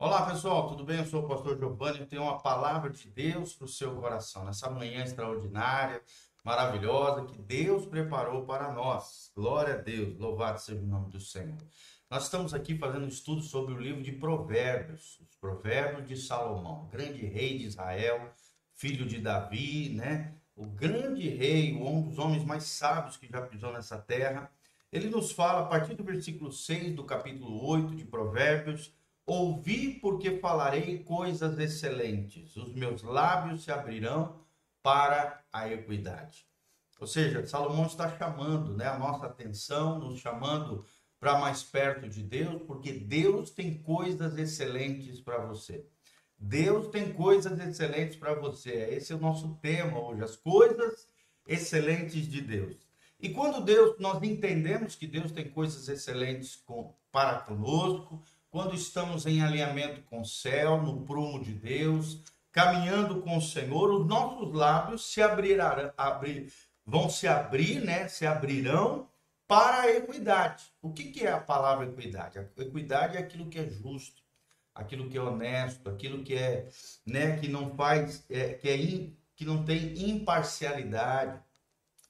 Olá pessoal, tudo bem? Eu sou o pastor Giovanni. Tenho uma palavra de Deus para o seu coração nessa manhã extraordinária, maravilhosa que Deus preparou para nós. Glória a Deus, louvado seja o nome do Senhor. Nós estamos aqui fazendo um estudo sobre o livro de Provérbios, os Provérbios de Salomão, grande rei de Israel, filho de Davi, né? O grande rei, um dos homens mais sábios que já pisou nessa terra. Ele nos fala a partir do versículo 6 do capítulo 8 de Provérbios Ouvi porque falarei coisas excelentes, os meus lábios se abrirão para a equidade. Ou seja, Salomão está chamando né, a nossa atenção, nos chamando para mais perto de Deus, porque Deus tem coisas excelentes para você. Deus tem coisas excelentes para você. Esse é o nosso tema hoje, as coisas excelentes de Deus. E quando Deus, nós entendemos que Deus tem coisas excelentes com, para conosco, quando estamos em alinhamento com o céu, no prumo de Deus, caminhando com o Senhor, os nossos lábios se abrirão, abrir, vão se abrir, né? Se abrirão para a equidade. O que, que é a palavra equidade? A equidade é aquilo que é justo, aquilo que é honesto, aquilo que é, né? Que não faz, é, que é in, que não tem imparcialidade,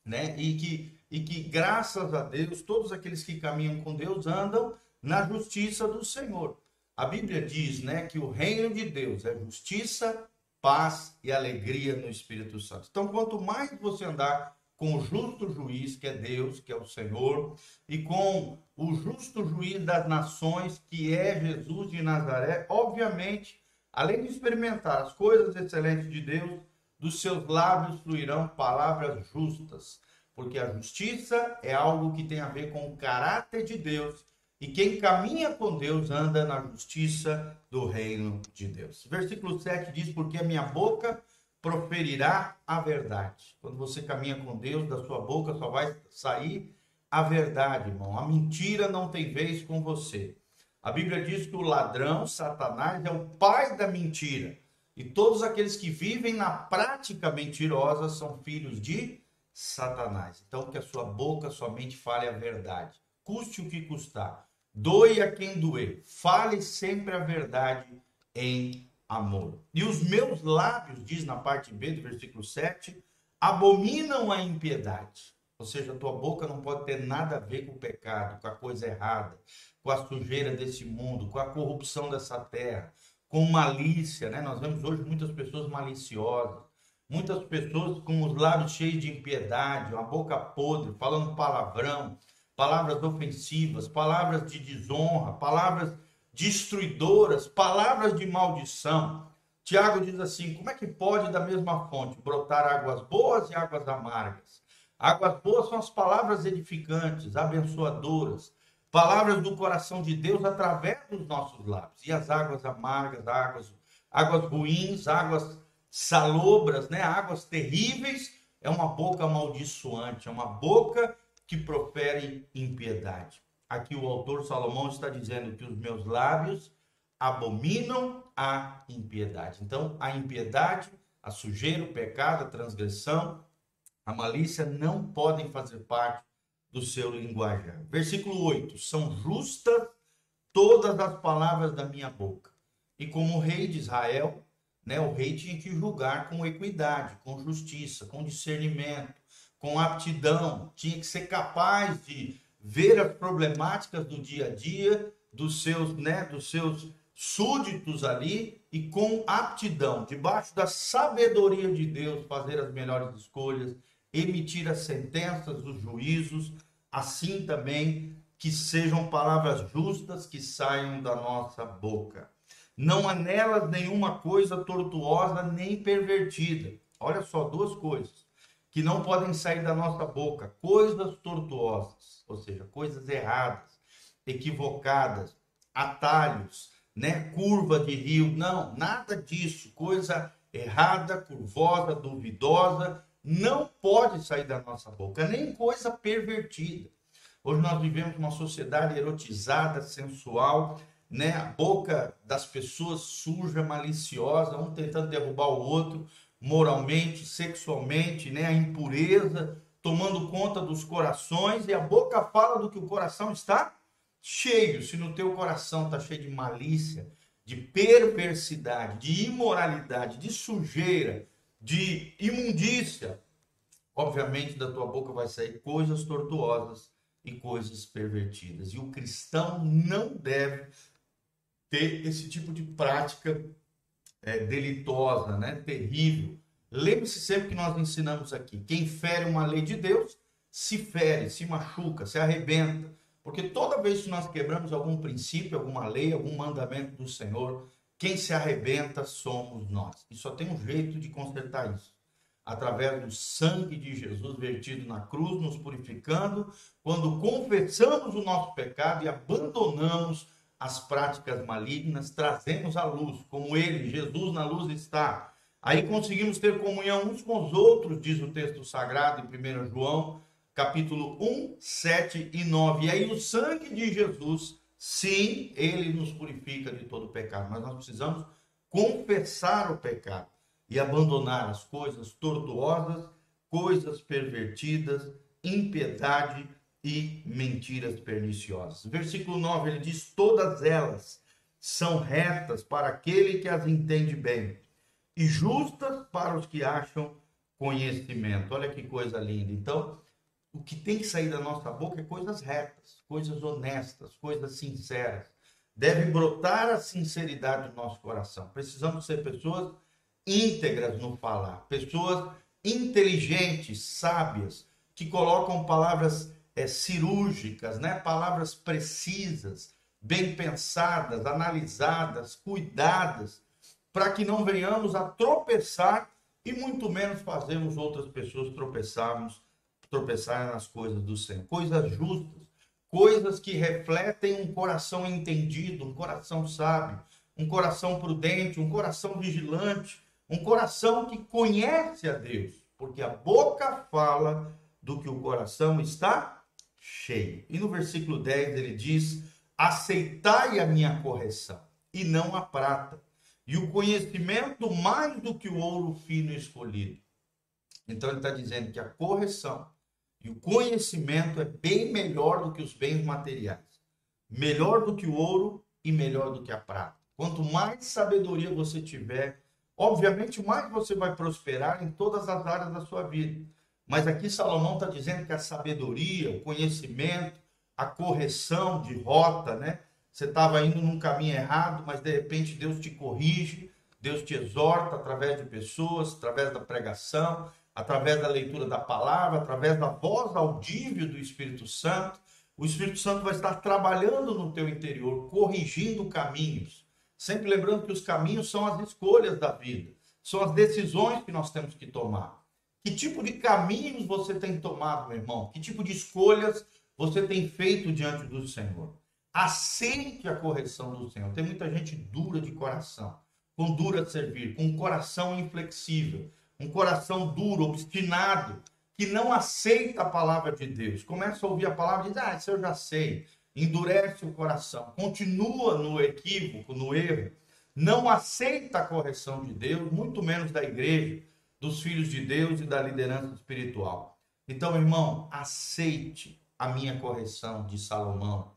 né? E que e que graças a Deus todos aqueles que caminham com Deus andam na justiça do Senhor. A Bíblia diz, né, que o reino de Deus é justiça, paz e alegria no Espírito Santo. Então, quanto mais você andar com o justo juiz, que é Deus, que é o Senhor, e com o justo juiz das nações, que é Jesus de Nazaré, obviamente, além de experimentar as coisas excelentes de Deus, dos seus lábios fluirão palavras justas, porque a justiça é algo que tem a ver com o caráter de Deus e quem caminha com Deus anda na justiça do reino de Deus. Versículo 7 diz: Porque a minha boca proferirá a verdade. Quando você caminha com Deus, da sua boca só vai sair a verdade, irmão. A mentira não tem vez com você. A Bíblia diz que o ladrão, Satanás, é o pai da mentira. E todos aqueles que vivem na prática mentirosa são filhos de Satanás. Então, que a sua boca somente fale a verdade, custe o que custar. Doe a quem doer. Fale sempre a verdade em amor. E os meus lábios, diz na parte B do versículo 7, abominam a impiedade. Ou seja, tua boca não pode ter nada a ver com o pecado, com a coisa errada, com a sujeira desse mundo, com a corrupção dessa terra, com malícia, né? Nós vemos hoje muitas pessoas maliciosas, muitas pessoas com os lábios cheios de impiedade, uma boca podre, falando palavrão, palavras ofensivas, palavras de desonra, palavras destruidoras, palavras de maldição. Tiago diz assim: como é que pode da mesma fonte brotar águas boas e águas amargas? Águas boas são as palavras edificantes, abençoadoras, palavras do coração de Deus através dos nossos lábios. E as águas amargas, águas, águas ruins, águas salobras, né? águas terríveis, é uma boca amaldiçoante, é uma boca que profere impiedade. Aqui o autor Salomão está dizendo que os meus lábios abominam a impiedade. Então, a impiedade, a sujeira, o pecado, a transgressão, a malícia não podem fazer parte do seu linguajar. Versículo 8: São justas todas as palavras da minha boca. E como rei de Israel, né, o rei tinha que julgar com equidade, com justiça, com discernimento, com aptidão, tinha que ser capaz de ver as problemáticas do dia a dia dos seus, né, dos seus súditos ali e com aptidão, debaixo da sabedoria de Deus, fazer as melhores escolhas, emitir as sentenças, os juízos, assim também que sejam palavras justas que saiam da nossa boca. Não há nelas nenhuma coisa tortuosa nem pervertida. Olha só, duas coisas que não podem sair da nossa boca, coisas tortuosas, ou seja, coisas erradas, equivocadas, atalhos, né, curva de rio, não, nada disso, coisa errada, curvosa, duvidosa, não pode sair da nossa boca, nem coisa pervertida. Hoje nós vivemos uma sociedade erotizada, sensual, né? A boca das pessoas suja, maliciosa, um tentando derrubar o outro, moralmente, sexualmente, né? a impureza tomando conta dos corações e a boca fala do que o coração está cheio. Se no teu coração está cheio de malícia, de perversidade, de imoralidade, de sujeira, de imundícia, obviamente da tua boca vai sair coisas tortuosas e coisas pervertidas. E o cristão não deve ter esse tipo de prática é, delitosa, né? terrível. Lembre-se sempre que nós ensinamos aqui: quem fere uma lei de Deus se fere, se machuca, se arrebenta. Porque toda vez que nós quebramos algum princípio, alguma lei, algum mandamento do Senhor, quem se arrebenta somos nós. E só tem um jeito de consertar isso. Através do sangue de Jesus vertido na cruz, nos purificando, quando confessamos o nosso pecado e abandonamos as práticas malignas, trazemos a luz, como ele, Jesus na luz está. Aí conseguimos ter comunhão uns com os outros, diz o texto sagrado em 1 João capítulo 1, 7 e 9. E aí o sangue de Jesus, sim, ele nos purifica de todo pecado, mas nós precisamos confessar o pecado e abandonar as coisas tortuosas, coisas pervertidas, impiedade e mentiras perniciosas. Versículo 9, ele diz: Todas elas são retas para aquele que as entende bem e justas para os que acham conhecimento. Olha que coisa linda. Então, o que tem que sair da nossa boca é coisas retas, coisas honestas, coisas sinceras. Deve brotar a sinceridade do nosso coração. Precisamos ser pessoas íntegras no falar, pessoas inteligentes, sábias, que colocam palavras é, cirúrgicas, né? palavras precisas, bem pensadas, analisadas, cuidadas, para que não venhamos a tropeçar e muito menos fazermos outras pessoas tropeçarmos tropeçar nas coisas do Senhor. Coisas justas, coisas que refletem um coração entendido, um coração sábio, um coração prudente, um coração vigilante, um coração que conhece a Deus, porque a boca fala do que o coração está cheio. E no versículo 10 ele diz: Aceitai a minha correção, e não a prata, e o conhecimento mais do que o ouro fino escolhido. Então ele está dizendo que a correção e o conhecimento é bem melhor do que os bens materiais. Melhor do que o ouro e melhor do que a prata. Quanto mais sabedoria você tiver, obviamente mais você vai prosperar em todas as áreas da sua vida. Mas aqui Salomão está dizendo que a sabedoria, o conhecimento, a correção de rota, né? Você estava indo num caminho errado, mas de repente Deus te corrige, Deus te exorta através de pessoas, através da pregação, através da leitura da palavra, através da voz audível do Espírito Santo. O Espírito Santo vai estar trabalhando no teu interior, corrigindo caminhos. Sempre lembrando que os caminhos são as escolhas da vida, são as decisões que nós temos que tomar. Que tipo de caminhos você tem tomado, meu irmão? Que tipo de escolhas você tem feito diante do Senhor? Aceite a correção do Senhor. Tem muita gente dura de coração, com dura de servir, com um coração inflexível um coração duro, obstinado, que não aceita a palavra de Deus. Começa a ouvir a palavra e diz: Ah, isso eu já sei. Endurece o coração, continua no equívoco, no erro, não aceita a correção de Deus, muito menos da igreja, dos filhos de Deus e da liderança espiritual. Então, irmão, aceite a minha correção de Salomão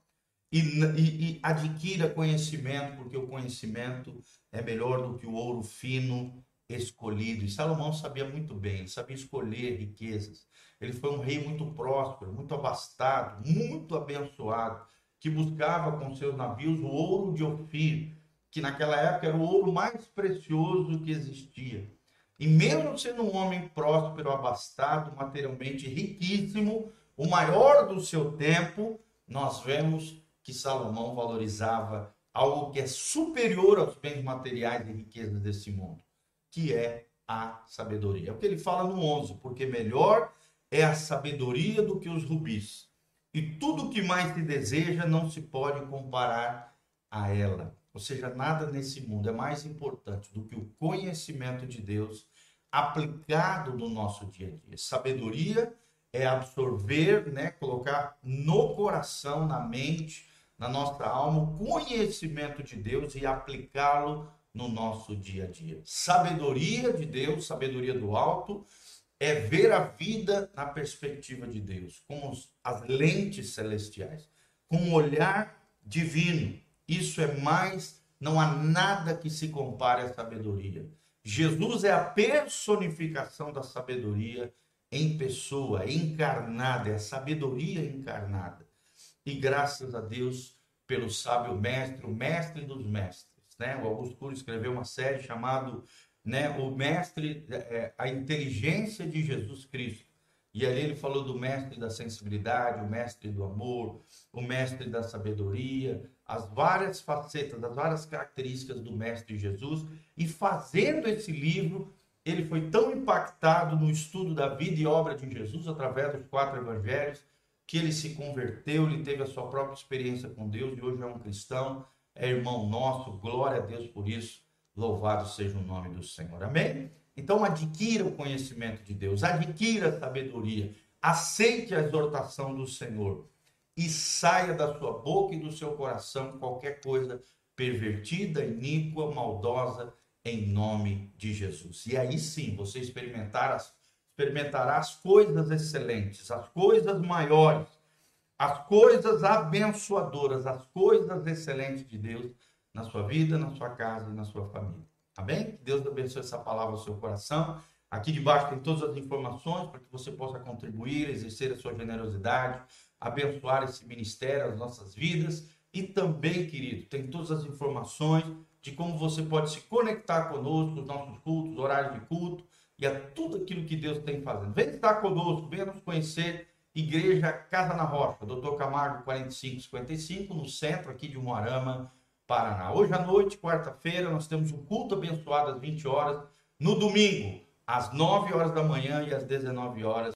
e, e, e adquira conhecimento, porque o conhecimento é melhor do que o ouro fino escolhido. E Salomão sabia muito bem, sabia escolher riquezas. Ele foi um rei muito próspero, muito abastado, muito abençoado, que buscava com seus navios o ouro de Ofir, que naquela época era o ouro mais precioso que existia. E mesmo sendo um homem próspero, abastado, materialmente riquíssimo, o maior do seu tempo, nós vemos que Salomão valorizava algo que é superior aos bens materiais e riquezas desse mundo que é a sabedoria. É o que ele fala no 11, porque melhor é a sabedoria do que os rubis. E tudo que mais se deseja não se pode comparar a ela. Ou seja, nada nesse mundo é mais importante do que o conhecimento de Deus aplicado no nosso dia a dia. Sabedoria é absorver, né, colocar no coração, na mente, na nossa alma, o conhecimento de Deus e aplicá-lo no nosso dia a dia. Sabedoria de Deus, sabedoria do alto, é ver a vida na perspectiva de Deus, com as lentes celestiais, com um olhar divino. Isso é mais Não há nada que se compare à sabedoria. Jesus é a personificação da sabedoria em pessoa, encarnada, é a sabedoria encarnada. E graças a Deus pelo sábio mestre, o mestre dos mestres. Né? O Augusto Cury escreveu uma série chamada né, O Mestre, é, a Inteligência de Jesus Cristo. E ali ele falou do mestre da sensibilidade, o mestre do amor, o mestre da sabedoria, as várias facetas, as várias características do mestre Jesus. E fazendo esse livro, ele foi tão impactado no estudo da vida e obra de Jesus através dos quatro evangelhos, que ele se converteu, ele teve a sua própria experiência com Deus e hoje é um cristão, é irmão nosso, glória a Deus por isso, louvado seja o nome do Senhor. Amém? Então adquira o conhecimento de Deus, adquira a sabedoria, aceite a exortação do Senhor e saia da sua boca e do seu coração qualquer coisa pervertida, iníqua, maldosa, em nome de Jesus. E aí sim você experimentará as coisas excelentes, as coisas maiores, as coisas abençoadoras, as coisas excelentes de Deus na sua vida, na sua casa na sua família. Amém? Que Deus abençoe essa palavra ao seu coração. Aqui debaixo tem todas as informações para que você possa contribuir, exercer a sua generosidade, abençoar esse ministério, as nossas vidas. E também, querido, tem todas as informações de como você pode se conectar conosco, os nossos cultos, horários de culto e a tudo aquilo que Deus tem fazendo. Vem estar conosco, venha nos conhecer. Igreja Casa na Rocha, Doutor Camargo 4555, no centro aqui de Moarama, Paraná. Hoje à noite, quarta-feira, nós temos um culto abençoado às 20 horas. No domingo, às 9 horas da manhã e às 19 horas,